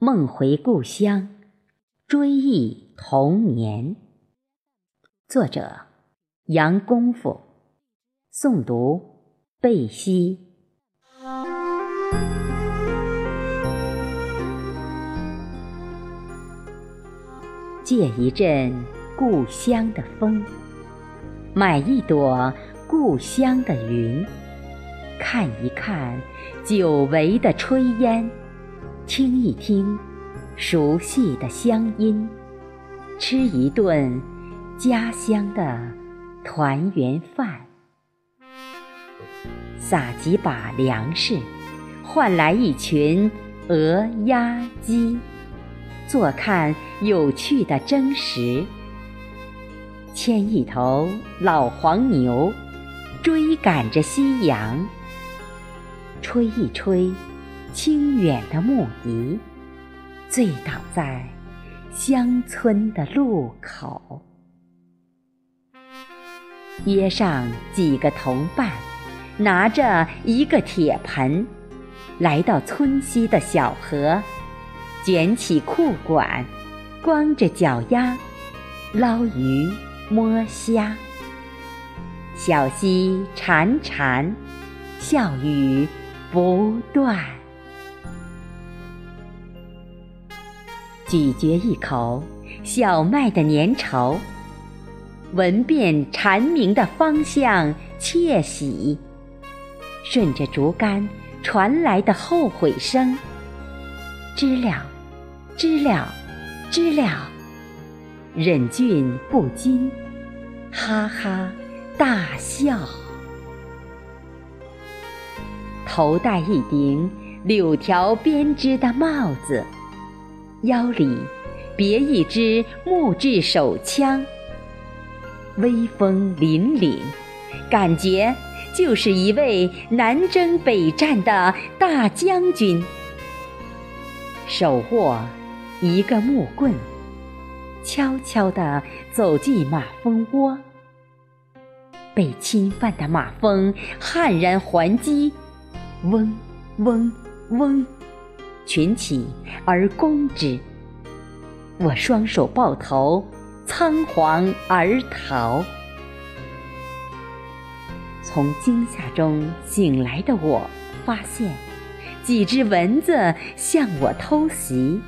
梦回故乡，追忆童年。作者：杨功夫，诵读：贝西。借一阵故乡的风，买一朵故乡的云。看一看久违的炊烟，听一听熟悉的乡音，吃一顿家乡的团圆饭，撒几把粮食，换来一群鹅鸭鸡，坐看有趣的争食，牵一头老黄牛，追赶着夕阳。吹一吹，清远的牧笛，醉倒在乡村的路口。约上几个同伴，拿着一个铁盆，来到村西的小河，卷起裤管，光着脚丫，捞鱼摸虾。小溪潺潺，笑语。不断，咀嚼一口小麦的粘稠，闻遍蝉鸣的方向，窃喜。顺着竹竿传来的后悔声，知了，知了，知了，忍俊不禁，哈哈大笑。头戴一顶柳条编织的帽子，腰里别一支木质手枪，威风凛凛，感觉就是一位南征北战的大将军。手握一个木棍，悄悄地走进马蜂窝，被侵犯的马蜂悍然还击。嗡嗡嗡，群起而攻之。我双手抱头，仓皇而逃。从惊吓中醒来的我，发现几只蚊子向我偷袭。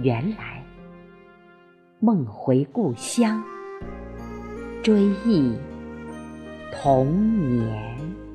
原来，梦回故乡，追忆童年。